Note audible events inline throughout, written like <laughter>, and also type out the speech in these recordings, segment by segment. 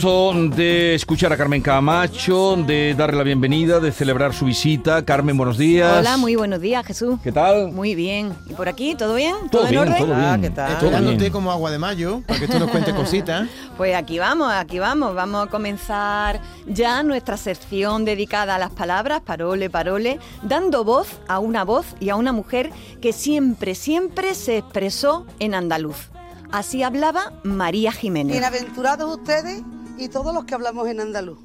Momento de escuchar a Carmen Camacho, de darle la bienvenida, de celebrar su visita. Carmen, buenos días. Hola, muy buenos días, Jesús. ¿Qué tal? Muy bien. ¿Y por aquí? ¿Todo bien? Todo en bien, orden? todo bien. Ah, ¿qué tal? Todo Esperándote bien. como agua de mayo, para que tú nos cuentes cositas. <laughs> Pues aquí vamos, aquí vamos. Vamos a comenzar ya nuestra sección dedicada a las palabras, parole, parole, dando voz a una voz y a una mujer que siempre, siempre se expresó en andaluz. Así hablaba María Jiménez. Bienaventurados ustedes y todos los que hablamos en andaluz.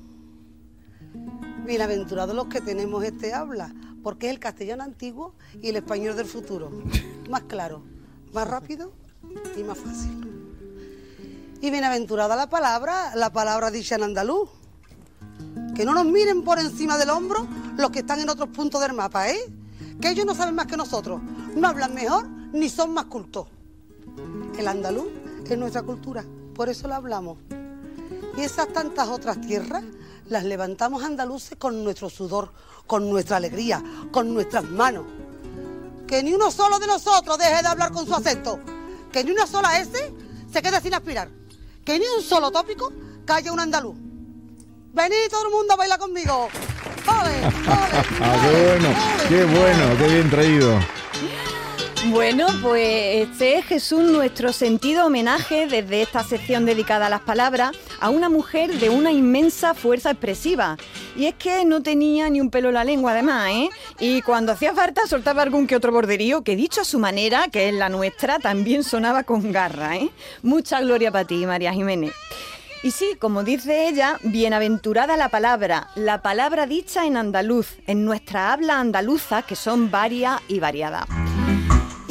Bienaventurados los que tenemos este habla, porque es el castellano antiguo y el español del futuro. <laughs> Más claro, más rápido y más fácil. Y bienaventurada la palabra, la palabra dicha en andaluz. Que no nos miren por encima del hombro los que están en otros puntos del mapa, ¿eh? Que ellos no saben más que nosotros, no hablan mejor ni son más cultos. El andaluz es nuestra cultura, por eso la hablamos. Y esas tantas otras tierras las levantamos andaluces con nuestro sudor, con nuestra alegría, con nuestras manos. Que ni uno solo de nosotros deje de hablar con su acento. Que ni una sola S se quede sin aspirar. Que ni un solo tópico calle un andaluz. Venid todo el mundo a bailar conmigo. ¡Ole, <laughs> ole, Ah, qué bueno, ole! qué bueno, qué bien traído. Bueno, pues este es Jesús nuestro sentido homenaje desde esta sección dedicada a las palabras a una mujer de una inmensa fuerza expresiva. Y es que no tenía ni un pelo en la lengua además, ¿eh? Y cuando hacía falta soltaba algún que otro borderío que dicho a su manera, que es la nuestra, también sonaba con garra, ¿eh? Mucha gloria para ti, María Jiménez. Y sí, como dice ella, bienaventurada la palabra, la palabra dicha en andaluz, en nuestra habla andaluza, que son varias y variadas.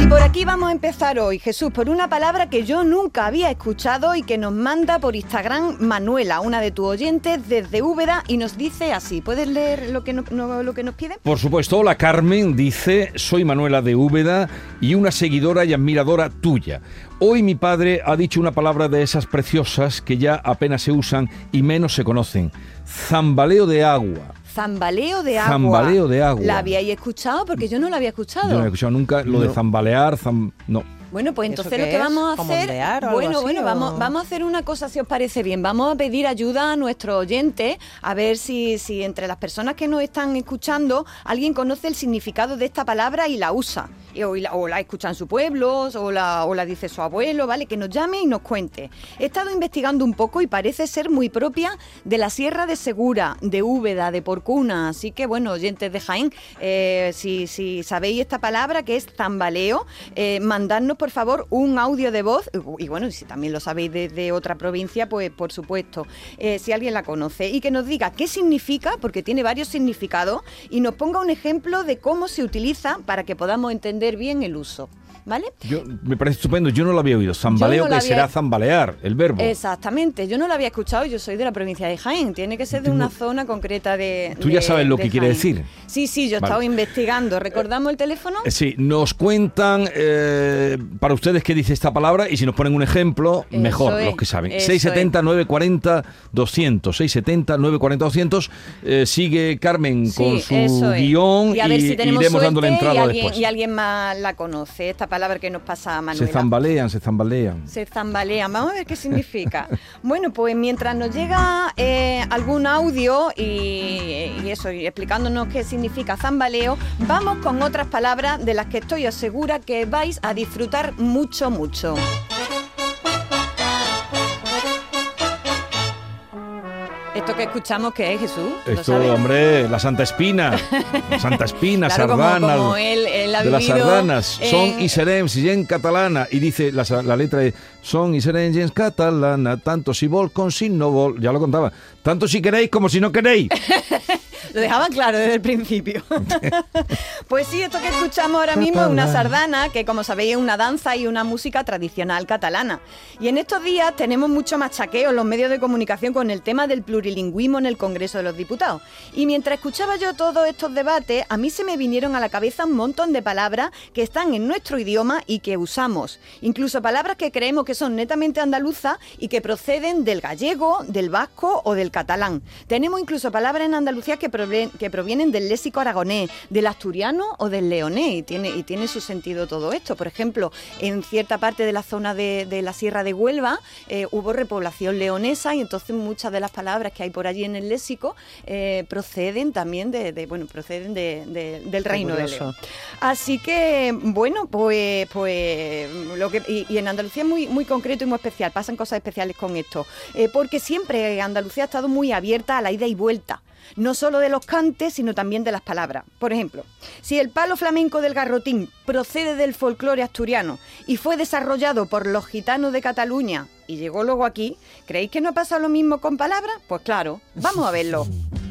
Por aquí vamos a empezar hoy, Jesús, por una palabra que yo nunca había escuchado y que nos manda por Instagram Manuela, una de tus oyentes desde Úbeda, y nos dice así. ¿Puedes leer lo que, no- lo que nos pide? Por supuesto, hola Carmen, dice, soy Manuela de Úbeda y una seguidora y admiradora tuya. Hoy mi padre ha dicho una palabra de esas preciosas que ya apenas se usan y menos se conocen. Zambaleo de agua. Zambaleo de agua. Zambaleo de agua. ¿La habíais escuchado? Porque yo no la había escuchado. Yo no he escuchado nunca lo de zambalear, zam- no. Bueno, pues ¿Eso entonces lo que es? vamos a ¿Como hacer, bueno, así, bueno, o? vamos, vamos a hacer una cosa si os parece bien. Vamos a pedir ayuda a nuestros oyentes a ver si, si entre las personas que nos están escuchando alguien conoce el significado de esta palabra y la usa. Y- O la, o la escucha en su pueblo, o la, o la dice su abuelo, ¿vale? Que nos llame y nos cuente. He estado investigando un poco y parece ser muy propia de la Sierra de Segura, de Úbeda, de Porcuna. Así que, bueno, oyentes de Jaén, eh, si, si sabéis esta palabra que es tambaleo, eh, mandadnos por favor un audio de voz. Y bueno, si también lo sabéis de, de otra provincia, pues por supuesto, eh, si alguien la conoce. Y que nos diga qué significa, porque tiene varios significados, y nos ponga un ejemplo de cómo se utiliza para que podamos entender bien el uso. ¿Vale? Yo, me parece estupendo, yo no lo había oído. Zambaleo, no que será zambalear, el verbo. Exactamente, yo no lo había escuchado, yo soy de la provincia de Jaén, tiene que ser de una zona concreta de... Tú ya sabes lo que quiere decir. Sí, sí, yo he Vale. estado investigando. ¿Recordamos el teléfono? Eh, Sí, nos cuentan eh, para ustedes qué dice esta palabra y si nos ponen un ejemplo, Eso mejor, es, los que saben. eso 670 940 200, 670 940 200. Eh, sigue Carmen Sí, con su guion y, y a ver si tenemos iremos suerte y entrada alguien, después. y alguien más la conoce, esta palabra que nos pasa a Se zambalean, se zambalean. Se zambalean. Vamos a ver qué significa. <laughs> bueno, pues mientras nos llega eh, algún audio y, y eso, y explicándonos qué significa zambaleo, vamos con otras palabras de las que estoy segura que vais a disfrutar mucho, mucho. ¿Esto que escuchamos qué es, Jesús? ¿Lo Esto, hombre, la Santa Espina. <laughs> Santa Espina, Claro, como- sardana. como él- él ha de las sardanas. Son en- y serem, si en catalana. Y dice la letra es Son y serem en catalana. Tanto si vol con si no vol. Ya lo contaba. Tanto si queréis como si no queréis. <laughs> Lo dejaban claro desde el principio. <laughs> pues sí, esto que escuchamos ahora mismo es una sardana, que como sabéis es una danza y una música tradicional catalana. Y en estos días tenemos mucho machaqueo en los medios de comunicación con el tema del plurilingüismo en el Congreso de los Diputados. Y mientras escuchaba yo todos estos debates, a mí se me vinieron a la cabeza un montón de palabras que están en nuestro idioma y que usamos. Incluso palabras que creemos que son netamente andaluzas y que proceden del gallego, del vasco o del catalán. Tenemos incluso palabras en Andalucía que, que provienen del léxico aragonés, del asturiano o del leonés y tiene, y tiene su sentido todo esto. Por ejemplo, en cierta parte de la zona de, de la Sierra de Huelva eh, hubo repoblación leonesa y entonces muchas de las palabras que hay por allí en el léxico eh, proceden también de, de- bueno, proceden de- de- del reino de. León. Así que, bueno, pues, pues lo que, y, y en Andalucía es muy, muy concreto y muy especial, pasan cosas especiales con esto, Eh, porque siempre Andalucía ha estado muy abierta a la ida y vuelta. No solo de los cantes, sino también de las palabras. Por ejemplo, si el palo flamenco del garrotín procede del folclore asturiano y fue desarrollado por los gitanos de Cataluña y llegó luego aquí, ¿creéis que no ha pasado lo mismo con palabras? Pues claro, vamos a verlo. <laughs>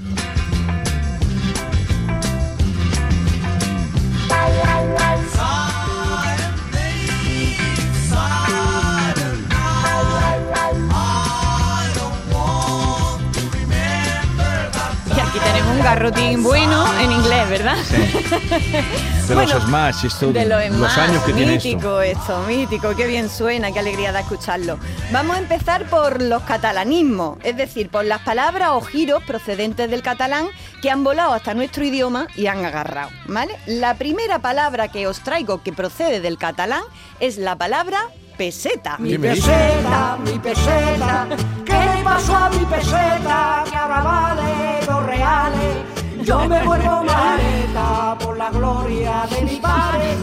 garrotín bueno en inglés, ¿verdad? De <laughs> Bueno, los Smash, esto, De los, años que tiene esto. mítico esto. mítico, qué bien suena, qué alegría da escucharlo. Vamos a empezar por los catalanismos, es decir, por las palabras o giros procedentes del catalán que han volado hasta nuestro idioma y han agarrado, ¿vale? La primera palabra que os traigo que procede del catalán es la palabra peseta. ¿Qué me dices? peseta, mi peseta, ¿qué le pasó a mi peseta? Que ahora vale dos reales. Yo me vuelvo maleta por la gloria de mi padre.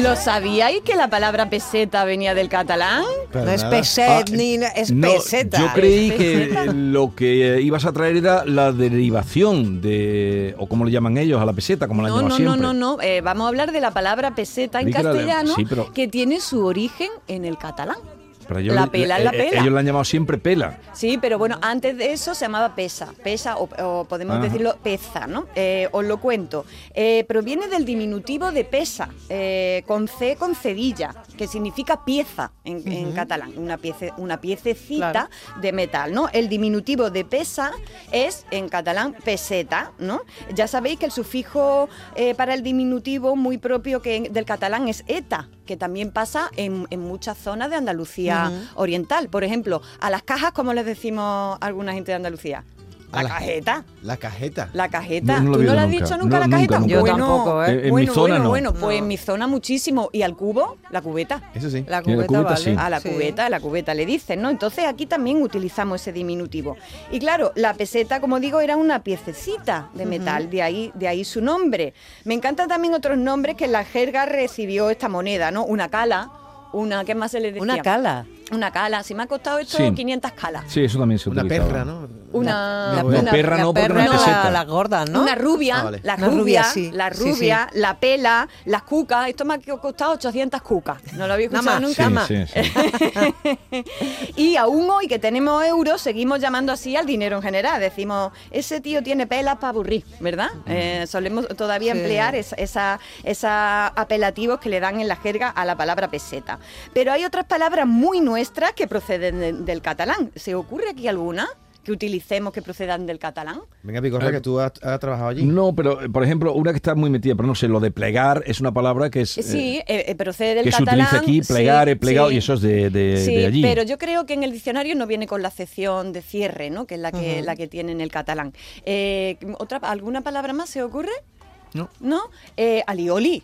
¿Lo sabíais que la palabra peseta venía del catalán? Para No es peset ni es No, peseta. yo creí que peseta. lo que eh, ibas a traer era la derivación de, o como le llaman ellos, a la peseta, como la No, llaman no, no, siempre. no, no. Eh, vamos a hablar de la palabra peseta en que de- castellano, sí, pero- que tiene su origen en el catalán. Pero ellos La pela es la eh, pela. Ellos la han llamado siempre pela. Sí, pero bueno, antes de eso se llamaba pesa, pesa o, o podemos Ajá. decirlo peza, ¿no? Eh, os lo cuento. Eh, proviene del diminutivo de pesa, eh, con C con cedilla, que significa pieza en, en catalán, una, piece, una piececita Claro. de metal, ¿no? El diminutivo de pesa es en catalán peseta, ¿no? Ya sabéis que el sufijo eh, para el diminutivo muy propio que del catalán es eta, que también pasa en, en muchas zonas de Andalucía oriental. Por ejemplo, a las cajas, como les decimos a alguna gente de Andalucía? La cajeta. La cajeta. La cajeta. No, no lo he ¿Tú no le has dicho nunca No, la cajeta? nunca. Yo Bueno, tampoco, ¿eh? En- en mi bueno, zona bueno, no. bueno, pues No. en mi zona muchísimo. ¿Y al cubo? La cubeta. Eso sí. La Sí, la cubeta, cubeta, vale. sí. A la Sí. cubeta, a la cubeta le dicen, ¿no? Entonces aquí también utilizamos ese diminutivo. Y claro, la peseta, como digo, era una piececita de metal, de ahí, de ahí su nombre. Me encantan también otros nombres que en la jerga recibió esta moneda, ¿no? Una cala, una, ¿qué más se le decía? Una cala. Una cala. Si me ha costado esto Sí. 500 calas. Sí, eso también se Una utilizaba. perra, ¿no? Una, La, No, una- perra no, porque perra una peseta. la, la gorda, ¿no? Una rubia, Ah, vale. la rubia, rubia, sí. la Sí, rubia, la pela, las cucas. Esto me ha costado 800 cucas. ¿No lo había Nada escuchado más. nunca? Sí, más. sí, sí. <laughs> Y aún hoy que tenemos euros, seguimos llamando así al dinero en general. Decimos, ese tío tiene pelas para aburrir, ¿verdad? Eh, solemos todavía Sí. emplear esa, esa- esa apelativos que le dan en la jerga a la palabra peseta. Pero hay otras palabras muy nuestras que proceden de- del catalán. ¿Se ocurre aquí alguna que utilicemos que procedan del catalán? Venga, Picorra, que tú has, has trabajado allí. No, pero eh, por ejemplo, una que está muy metida, pero no sé, lo de plegar es una palabra que es. Eh, Sí, eh, eh, eh, procede del que se catalán. utiliza aquí, sí, plegar, he plegado, sí. y eso es de, de- Sí, de allí. pero yo creo que en el diccionario no viene con la acepción de cierre, ¿no? Que es la que, la que tiene en el catalán. Eh, ¿otra, ¿Alguna palabra más se ocurre? No. ¿No? Eh, alioli.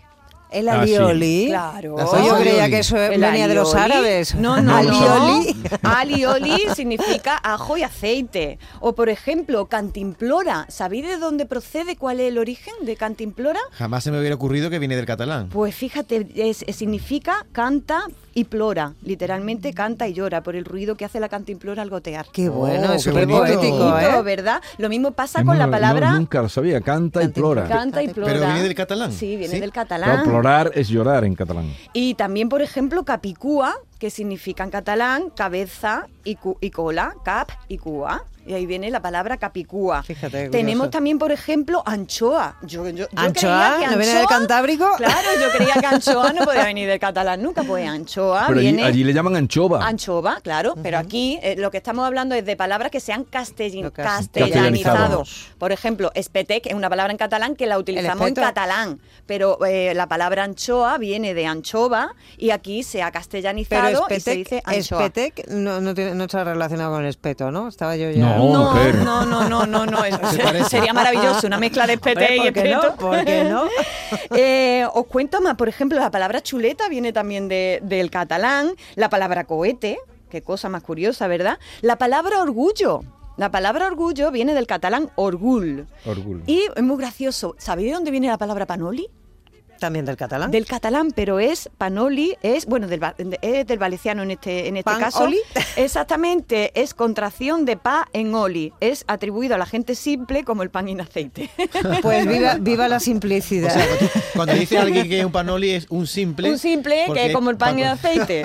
El Ah, sí. alioli. Claro. La yo creía alioli. que eso El venía de los alioli. árabes. No, no, alioli. no. <laughs> Alioli significa ajo y aceite. O, por ejemplo, cantimplora. ¿Sabéis de dónde procede? ¿Cuál es el origen de cantimplora? Jamás se me hubiera ocurrido que viene del catalán. Pues fíjate, es- es- significa canta y plora. Literalmente canta y llora por el ruido que hace la cantimplora al gotear. Qué bueno, Oh, qué qué bonito. poético, ¿eh? ¿verdad? Lo mismo pasa Es con la no, palabra nunca lo sabía, canta y plora. canta y plora. Pero viene del catalán. Sí, viene ¿Sí? del catalán. Plorar es llorar en catalán. Y también, por ejemplo, capicúa, que significa en catalán cabeza y, cu- y cola, cap y cua. Y ahí viene la palabra capicúa. Fíjate, qué Tenemos también, por ejemplo, anchoa. Yo, yo- yo ¿Anchoa? creía que ¿No viene del Cantábrico? Claro, yo creía que <laughs> anchoa no podía venir del catalán nunca. Pues anchoa Pero allí, viene... allí le llaman anchova. Anchova, claro, pero aquí eh, lo que estamos hablando es de palabras que se han castellin- Lo que- castellanizado. Castellanizados. Por ejemplo, espetec es una palabra en catalán que la utilizamos en catalán, pero eh, la palabra anchoa viene de anchova y aquí se ha Pero castellanizado y se dice Spetec, anchoa. Spetec no, no, tiene- no está relacionado con el espeto, ¿no? Estaba yo ya... No. No, no, no, no, no, sería maravilloso una mezcla de espetec Hombre, y ¿por qué no? espeto. ¿Por qué no? <laughs> Eh, os cuento más, por ejemplo, la palabra chuleta viene también de- del catalán, la palabra cohete, qué cosa más curiosa, ¿verdad? La palabra orgullo. La palabra orgullo viene del catalán orgul. Orgullo. Y es muy gracioso. ¿Sabéis de dónde viene la palabra panoli? También del catalán. Del catalán, pero es panoli, es, bueno, del, es del valenciano en este, en este ¿Pan caso. oli? <laughs> Exactamente, es contracción de pa en oli. Es atribuido a la gente simple como el pan en aceite. <laughs> Pues viva, viva la simplicidad. O sea, cuando, cuando dice <laughs> alguien que es un panoli es un simple. Un simple que es como el pan pa- en aceite.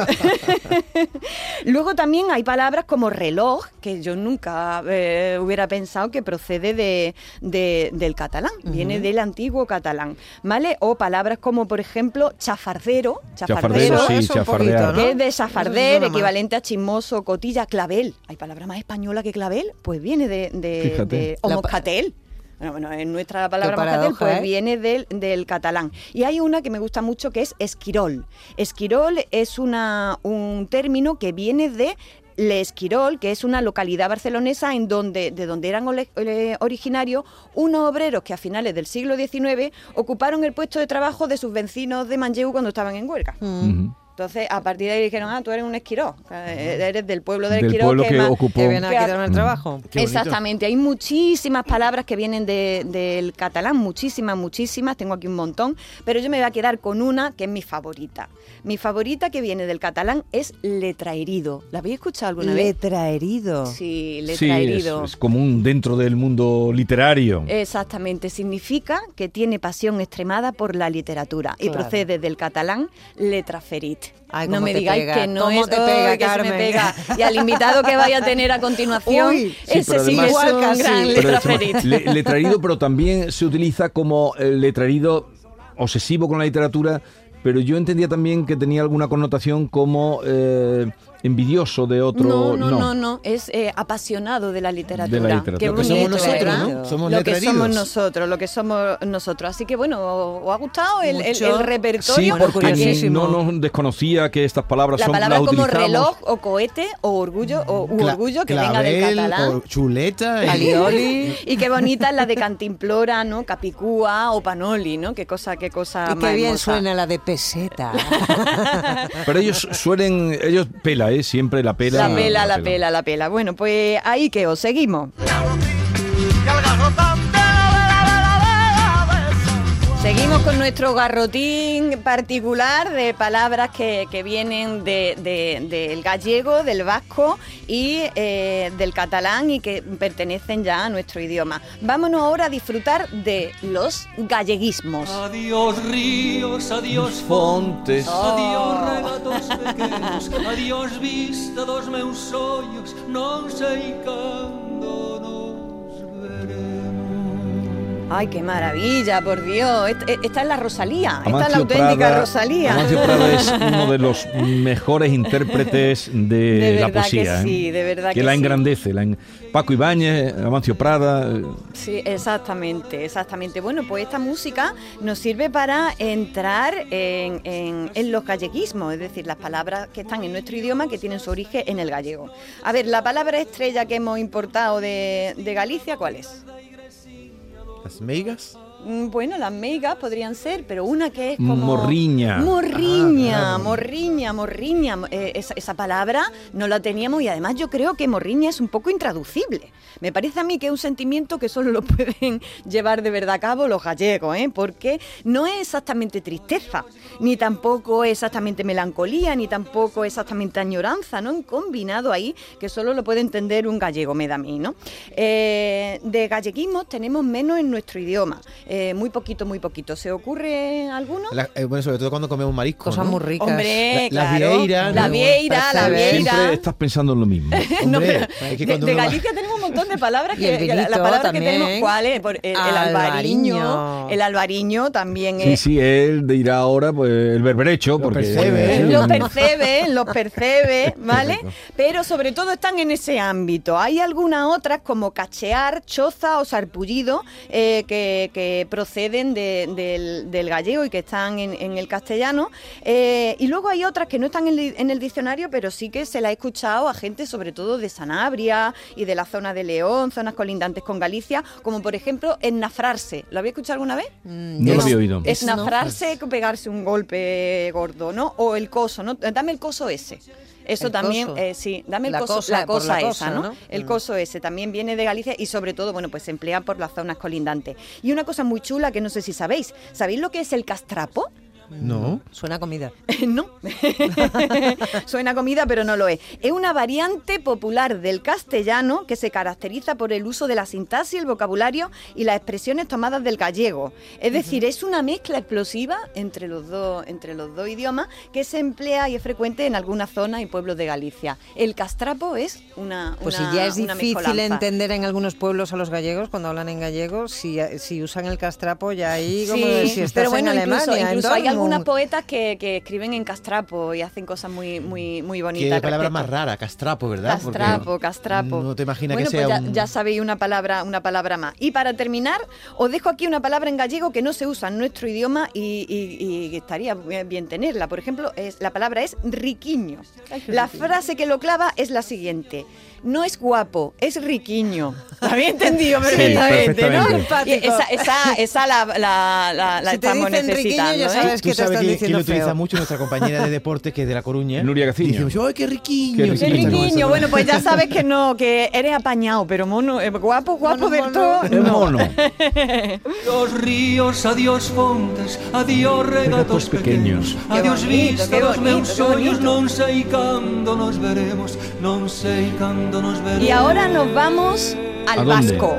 Luego también hay palabras como reloj, que yo nunca eh, hubiera pensado que procede de, de- del catalán, viene del antiguo catalán, ¿vale? O palabras como, por ejemplo, chafardero, Chafardero, Eso sí, es un chafardear. poquito, ¿no? que es de chafarder, equivalente a chismoso, cotilla, clavel. ¿Hay palabra más española que clavel? Pues viene de, de, o moscatel. Bueno, bueno, en nuestra palabra moscatel paradoja, pues ¿eh? viene del, del catalán. Y hay una que me gusta mucho que es esquirol. Esquirol es una, un término que viene de L'Esquirol, que es una localidad barcelonesa en donde, de donde eran originarios unos obreros que a finales del siglo XIX ocuparon el puesto de trabajo de sus vecinos de Manlleu cuando estaban en huelga. Ujú. Entonces, a partir de ahí dijeron, ah, tú eres un esquirol, eh, eres del pueblo del, Del esquirol pueblo que que más- ocupó. Que viene a quitarme el trabajo. Bonito. Exactamente, hay muchísimas palabras que vienen de- del catalán, muchísimas, muchísimas, tengo aquí un montón, pero yo me voy a quedar con una que es mi favorita. Mi favorita que viene del catalán es letraerido. ¿La habéis escuchado alguna vez? Letraerido. Sí, Sí, es, es común dentro del mundo literario. Exactamente, significa que tiene pasión extremada por la literatura y Claro. procede del catalán letraferit. Ay, no me te digáis pega, que no cómo es te ¡Ay, pega, que se me pega. Y al invitado que vaya a tener a continuación, Uy, ese sí además- es Igual un casi. gran letraferit. le- letrarido, pero también se utiliza como eh, letrarido obsesivo con la literatura, pero yo entendía también que tenía alguna connotación como eh, envidioso de otro. No, no, no, no, es eh, apasionado de la literatura. De la literatura. Qué Lo que somos bonito, nosotros. ¿no? Somos lo que somos nosotros, lo que somos nosotros. Así que bueno, ¿os ha gustado el, el- el repertorio? Sí, porque no nos desconocía que estas palabras la son palabra las como utilizamos. reloj o cohete o orgullo o u orgullo que venga del clavel, catalán. o chuleta. y- Alioli. Y qué bonita es la de cantimplora, ¿no? Capicúa o panoli, ¿no? Qué cosa, qué cosa Y más qué bien hermosa. suena la de peseta. Pero ellos suelen, ellos pela, ¿eh? Siempre la pela. La pela, la pela, la pela. Bueno, pues ahí que os seguimos. Seguimos con nuestro garrotín particular de palabras que, que vienen de- de- del gallego, del vasco y eh, del catalán y que pertenecen ya a nuestro idioma. Vámonos ahora a disfrutar de los galleguismos. Adiós ríos, adiós Fontes. Adiós relatos pequenos Adiós vista dos meus ollos Non sei cando Ay, qué maravilla, por Dios. Est- e- Esta es la Rosalía. Esta es la auténtica Prada- Rosalía. Amancio Prada es uno de los <laughs> mejores intérpretes de, De la poesía. que ¿eh? sí, de verdad que, que la sí. engrandece. la en- Paco Ibáñez, Amancio Prada. Sí, exactamente, exactamente. Bueno, pues esta música nos sirve para entrar en, en- en los galleguismos, es decir, las palabras que están en nuestro idioma que tienen su origen en el gallego. A ver, la palabra estrella que hemos importado de, de Galicia, ¿cuál es? Las meigas. Mm, Bueno, las meigas podrían ser, pero una que es como... Morriña. Morriña, Ah, claro. morriña, morriña. Eh, esa, esa palabra no la teníamos y además yo creo que morriña es un poco intraducible. Me parece a mí que es un sentimiento que solo lo <laughs> pueden llevar de verdad a cabo los gallegos, ¿eh? porque no es exactamente tristeza, ni tampoco es exactamente melancolía, ni tampoco es exactamente añoranza, ¿no? Un combinado ahí que solo lo puede entender un gallego, me da a mí, ¿no? Eh, de galleguismos tenemos menos en nuestro idioma. Eh, muy poquito, muy poquito. ¿Se ocurre alguno? La- eh, bueno, sobre todo cuando comemos marisco. Cosas ¿no? muy ricas. Hombre, La- la claro. vieira, la ¿no? vieira, la vieira. Siempre estás pensando en lo mismo. <laughs> No, Hombre, pero es que de, va- Galicia tenemos un montón de palabras que, que la, la que tenemos, ¿cuál es? Por- el, el albariño, Albariño. el albariño también Sí, es. sí, él dirá ahora pues el berberecho, porque percebe, ¿eh? Sí, Los percebe, los percebe, <laughs> ¿vale? Pero sobre todo están en ese ámbito. Hay algunas otras como cachear, choza o sarpullido eh, que, que proceden de- del, del gallego y que están en, en el castellano. Eh, y luego hay otras que no están en, el- en el diccionario, pero sí que se la he escuchado a gente sobre todo de Sanabria y de la zona de León, zonas colindantes con Galicia, como por ejemplo ennafrarse. ¿Lo había escuchado alguna vez? No lo había oído. Pegarse un golpe gordo, ¿no? O el coso, ¿no? Dame el coso ese. Eso El también, eh, sí, dame el La coso, cosa, la cosa la esa. ¿no? El Mm. coso ese también viene de Galicia y sobre todo, bueno, pues se emplea por las zonas colindantes. Y una cosa muy chula que no sé si sabéis, ¿sabéis lo que es el castrapo? No. Suena a comida. <laughs> no. <laughs> Suena a comida, pero no lo es. Es una variante popular del castellano que se caracteriza por el uso de la sintaxis, el vocabulario y las expresiones tomadas del gallego. Es decir, es una mezcla explosiva entre los dos, entre los dos idiomas que se emplea y es frecuente en algunas zonas y pueblos de Galicia. El castrapo es una. Pues una- si ya es difícil entender en algunos pueblos a los gallegos cuando hablan en gallego, si, si usan el castrapo ya ahí como Sí, si estás pero bueno, en incluso, Alemania. en incluso hay Dortmund. poetas que, que escriben en castrapo y hacen cosas muy, muy, muy bonitas. Qué al palabra más rara, castrapo, ¿verdad? Porque Castrapo, castrapo. No te imaginas bueno, que sea pues ya, un... ya sabéis una palabra, una palabra más. Y para terminar, os dejo aquí una palabra en gallego que no se usa en nuestro idioma y, y- y estaría bien tenerla. Por ejemplo, es, la palabra es riquiño. La frase que lo clava es la siguiente. No es guapo, es riquiño. ¿Lo había entendido Sí, perfectamente, ¿no? perfectamente. Y esa, esa, esa la, la, la, la Si te estamos dicen riquiño, necesitando. ya ¿eh? sabes Tú que te sabes están que, diciendo lo utiliza feo. mucho nuestra compañera de deportes que es de La Coruña. <laughs> Nuria Gaciño. Dice, ¡ay, qué riquiño! Qué riquiño, bueno, pues ya sabes que no, que eres apañado, pero mono, eh, guapo, guapo Mono, del mono. todo. No. mono. <laughs> Adiós ríos, adiós fontes, adiós regatos pequeños, adiós vista dos meus sonhos, non sei cando nos veremos, non sei cando. Y ahora nos vamos ¿A al dónde? vasco.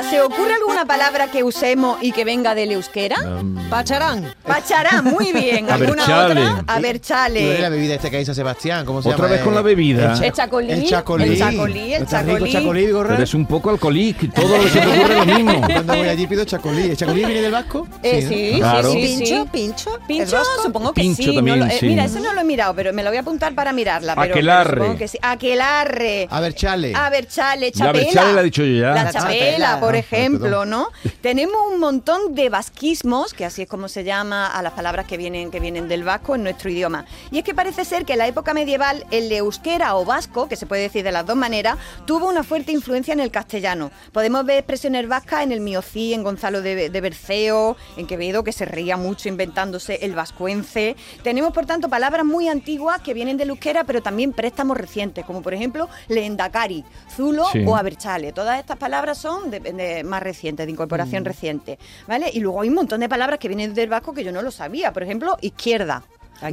Pregunta, ¿se ocurre alguna palabra que usemos y que venga del euskera? Um, Pacharán. Pachará, muy bien. <laughs> ¿Alguna chale. otra? A ver, Y chale. la bebida esta que hay San Sebastián, ¿cómo se Otra llama? vez con la bebida. El, cha- El chacolí, El chacolí. el chacolí, el chacolí. pero es un poco alcohólico, todo lo que se te ocurre lo mismo. <laughs> Cuando voy allí pido chacolí. ¿El chacolí viene del vasco? Eh, ¿no? sí, Claro. sí, sí, ¿Pincho? sí. ¿Pincho? ¿Es Pincho, supongo que Pincho sí. no también, lo- eh, sí. Mira, eso no lo he mirado, pero me lo voy a apuntar para mirarla. Pero, pero Aquelarre. supongo que sí. Aquelarre. A ver, chale. A ver, chale, Ya, a chapela. ver, chale la he dicho yo ya. La La chapela. Por ejemplo. ¿no? Tenemos un montón de vasquismos, que así es como se llama a las palabras que vienen, que vienen del vasco en nuestro idioma. Y es que parece ser que en la época medieval el euskera o vasco, que se puede decir de las dos maneras, tuvo una fuerte influencia en el castellano. Podemos ver expresiones vascas en el Miocí, en Gonzalo de, de Berceo, en Quevedo, que se reía mucho inventándose el vascuence. Tenemos, por tanto, palabras muy antiguas que vienen del euskera, pero también préstamos recientes, como por ejemplo leendakari, zulo Sí. o aberchale. Todas estas palabras son de, de- más recientes, de incorporación reciente. ¿vale? Y luego hay un montón de palabras que vienen del vasco que yo no lo sabía. Por ejemplo, izquierda.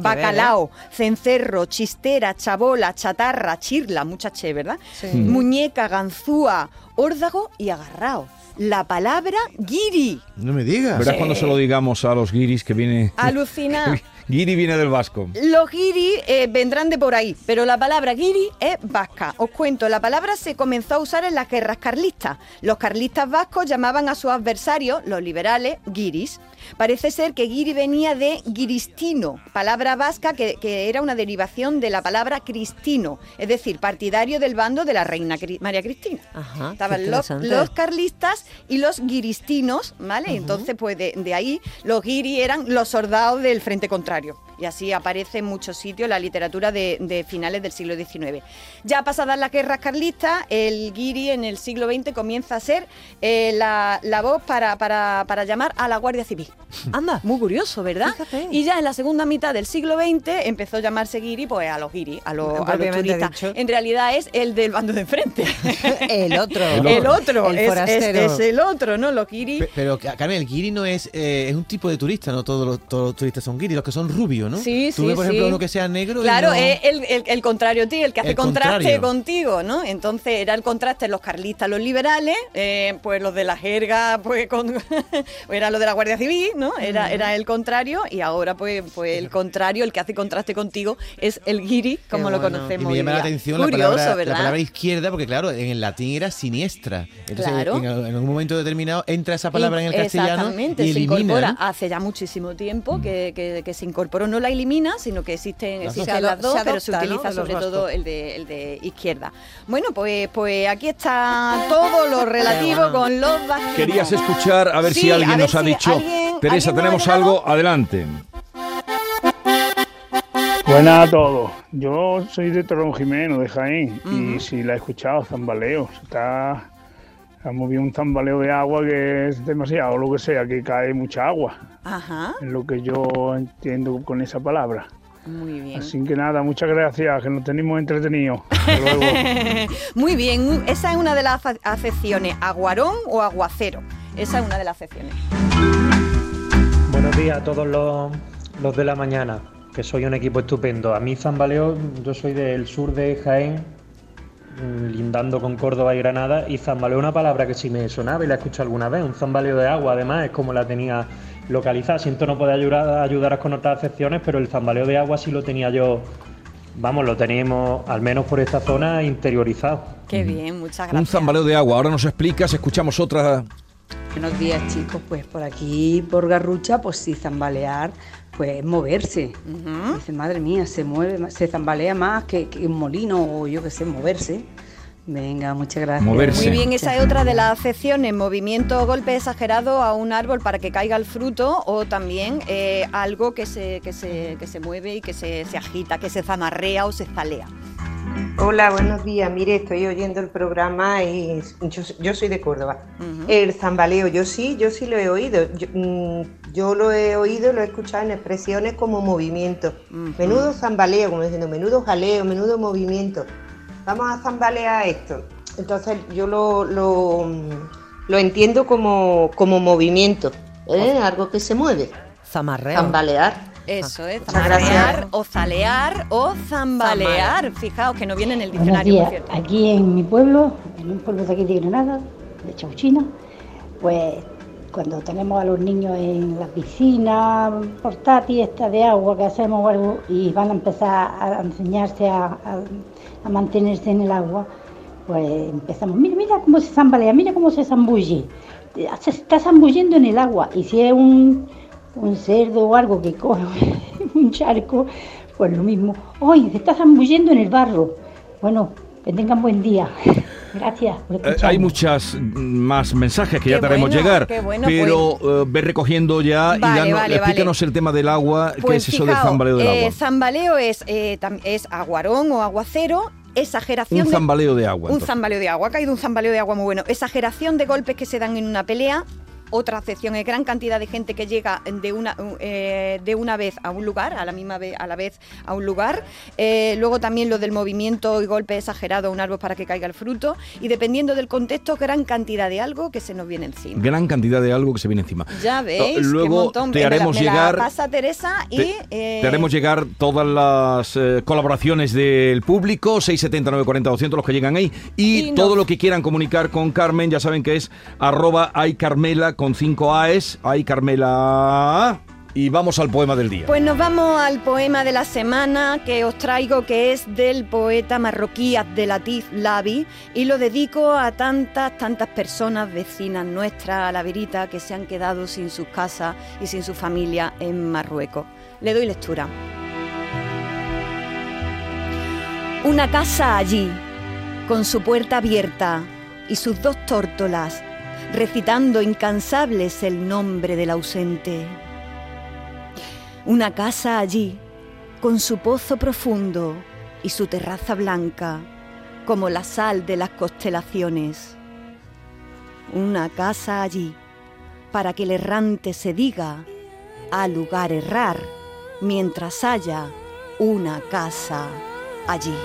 Bacalao, cencerro, chistera, chabola, chatarra, chirla, mucha che, ¿verdad? Sí. Muñeca, ganzúa, órdago y agarrao. La palabra guiri. No me digas. Verás cuando se lo digamos a los guiris que viene. Alucina. <laughs> Guiri viene del vasco. Los guiri eh, vendrán de por ahí, pero la palabra guiri es vasca. Os cuento, la palabra se comenzó a usar en las guerras carlistas. Los carlistas vascos llamaban a sus adversarios, los liberales, guiris. Parece ser que guiri venía de guiristino, palabra vasca que, que era una derivación de la palabra cristino, es decir, partidario del bando de la reina Cri- María Cristina. Ajá, Estaban los carlistas y los guiristinos, ¿vale? Entonces, pues de, de ahí los guiri eran los soldados del frente contrario. Y así aparece en muchos sitios la literatura de, de finales del siglo XIX. Ya pasadas las guerras carlistas, el guiri en el siglo XX comienza a ser eh, la, la voz para, para, para llamar a la Guardia Civil. <laughs> Anda. Muy curioso, ¿verdad? Fíjate. Y ya en la segunda mitad del siglo XX empezó a llamarse guiri pues a los guiri, a los, a los Propiamente turistas. dicho. En realidad es el del bando de enfrente. <laughs> El otro. El otro, El es, es- forastero. es el otro, ¿no? Los guiri. Pe- Pero, Carmen, el guiri no es, eh, es un tipo de turista, no todos los, todos los turistas son guiri, los que son rubios, ¿no? Sí, Tú sí, ves, por ejemplo, sí. uno que sea negro. Claro, no- es el, el- el contrario a ti, el que hace El contraste contrario. contigo, ¿no? Entonces era el contraste los carlistas, los liberales, eh, pues los de la jerga, pues con <laughs> era lo de la Guardia Civil, ¿no? Era, era el contrario y ahora pues, pues el contrario, el que hace contraste contigo es el guiri, como lo bueno. Y conocemos. me llama la atención la Curioso, palabra, ¿verdad? la palabra izquierda, porque claro, en el latín era siniestra. Entonces, Claro. en, en un momento determinado entra esa palabra en el castellano Exactamente, y se incorpora ¿no? hace ya muchísimo tiempo que, que- que se incorporó, no la elimina, sino que existen, Las existen dos. las dos, Se pero se utiliza sobre todo el de, el de izquierda. Bueno, pues, pues aquí está todo lo relativo bueno. con los vasquinos. Querías escuchar a ver Sí, si alguien ver nos ha dicho. alguien- Teresa, alguien tenemos ha algo, adelante. Buenas a todos. Yo soy de Torrón Jimeno, de Jaén, y si la he escuchado, zambaleo. Está, ha movido un zambaleo de agua que es demasiado, lo que sea, que cae mucha agua. Ajá, Es lo que yo entiendo con esa palabra. muy bien. Así que nada, muchas gracias, que nos tenemos entretenidos. Hasta <laughs> luego. Muy bien, esa es una de las acepciones, aguarón o aguacero. Esa es una de las acepciones. Buenos días a todos los, los de la mañana, que soy un equipo estupendo. A mí Zambaleo, yo soy del sur de Jaén, lindando con Córdoba y Granada, y zambaleo una palabra que sí me sonaba y la he escuchado alguna vez, un zambaleo de agua, además es como la tenía localizada. Siento no poder ayudar, ayudaros con otras acepciones, pero el zambaleo de agua sí lo tenía yo, vamos, lo teníamos al menos por esta zona interiorizado. Qué bien, muchas gracias. Un zambaleo de agua. Ahora nos explicas, escuchamos otra. Buenos días chicos, pues por aquí, por Garrucha, pues sí, zambalear, pues moverse. Dice, madre mía, se mueve, se zambalea más que, que un molino o yo qué sé, moverse. Venga, muchas gracias. Moverse. Muy bien, esa es otra de las acepciones, movimiento o golpe exagerado a un árbol para que caiga el fruto o también eh, algo que se, que, se, que se mueve y que se, se agita, que se zamarrea o se zalea. Hola, buenos días. Mire, estoy oyendo el programa y yo, yo soy de Córdoba. El zambaleo, yo sí, yo sí lo he oído. Yo, mm, yo lo he oído, lo he escuchado en expresiones como movimiento. Menudo zambaleo, como diciendo, menudo jaleo, menudo movimiento. Vamos a zambalear esto. Entonces yo lo, lo, lo entiendo como, como movimiento, ¿eh? algo que se mueve. Zamarreo. Zambalear. Eso es, gracias. zambalear o zalear o zambalear. Fijaos que no viene en el diccionario, por cierto. Aquí en mi pueblo, en un pueblo de aquí de Granada, de Chauchina, pues cuando tenemos a los niños en la piscina portátil esta de agua que hacemos o algo y van a empezar a enseñarse a, a- a mantenerse en el agua, pues empezamos, mira, mira cómo se zambalea, mira cómo se zambulle. Se está zambullendo en el agua y si es un, un cerdo o algo que coge <laughs> un charco, pues lo mismo. ¡Ay, se está zambullendo en el barro! Bueno, que tengan buen día. <laughs> Gracias por Eh, hay muchas más mensajes que Qué ya te haremos bueno, llegar, qué bueno, pero eh, ve recogiendo ya y danos- vale, explícanos el tema del agua, qué Pues es eso del zambaleo del eh, agua. zambaleo es, eh, es aguarón o aguacero, exageración Un de- zambaleo de agua. Un entonces. zambaleo de agua, ha caído un zambaleo de agua muy bueno. Exageración de golpes que se dan en una pelea. Otra acepción es gran cantidad de gente que llega de una, eh, de una vez a un lugar, a la misma vez, a la vez a un lugar. Eh, luego también lo del movimiento y golpe exagerado a un árbol para que caiga el fruto. Y dependiendo del contexto, gran cantidad de algo que se nos viene encima. Gran cantidad de algo que se viene encima. Ya veis, qué Luego montón. te Me la- haremos me la llegar. pasa Teresa y... Te, eh, te haremos llegar todas las eh, colaboraciones del público, 670, 940, 200, los que llegan ahí. Y, Y no- todo lo que quieran comunicar con Carmen, ya saben que es arroba aycarmela con 5 A's, aycarmela. Y vamos al poema del día. Pues nos vamos al poema de la semana que os traigo, que es del poeta marroquí Abdelatif Labi, y lo dedico a tantas, tantas personas vecinas nuestras, a la verita, que se han quedado sin sus casas y sin su familia en Marruecos. Le doy lectura. Una casa allí, con su puerta abierta y sus dos tórtolas, recitando incansables el nombre del ausente. Una casa allí, con su pozo profundo y su terraza blanca, como la sal de las constelaciones. Una casa allí, para que el errante se diga, a lugar errar, mientras haya una casa allí.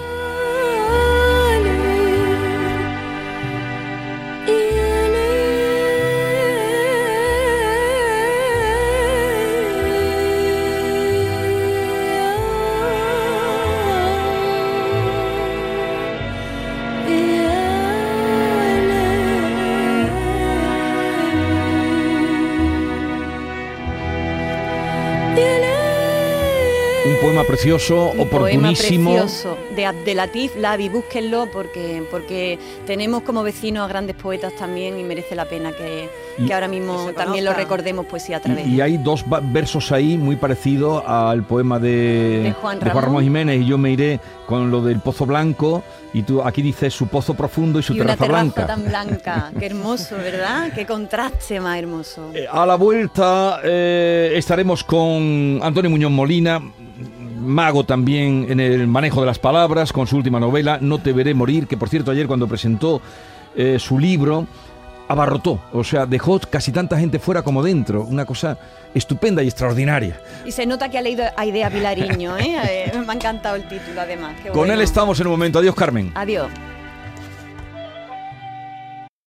Precioso, Un poema oportunísimo. precioso de Abdelatif Lavi, búsquenlo porque, porque tenemos como vecinos a grandes poetas también y merece la pena que, ahora mismo también lo recordemos poesía a través. Y, y hay dos versos ahí muy parecidos al poema de, De Juan Ramón. Jiménez y yo me iré con lo del pozo blanco y tú aquí dices su pozo profundo y su y una terraza terraza blanca. tan blanca, qué hermoso, ¿verdad? Qué contraste más hermoso. A la vuelta eh, estaremos con Antonio Muñoz Molina, mago también en el manejo de las palabras, con su última novela, No te veré morir, que por cierto ayer cuando presentó eh, su libro abarrotó, o sea, dejó casi tanta gente fuera como dentro, una cosa estupenda y extraordinaria. Y se nota que ha leído a Idea Pilariño, ¿eh? Eh, <laughs> Me ha encantado el título además. qué Con bueno. él estamos en un momento. Adiós, Carmen. Adiós.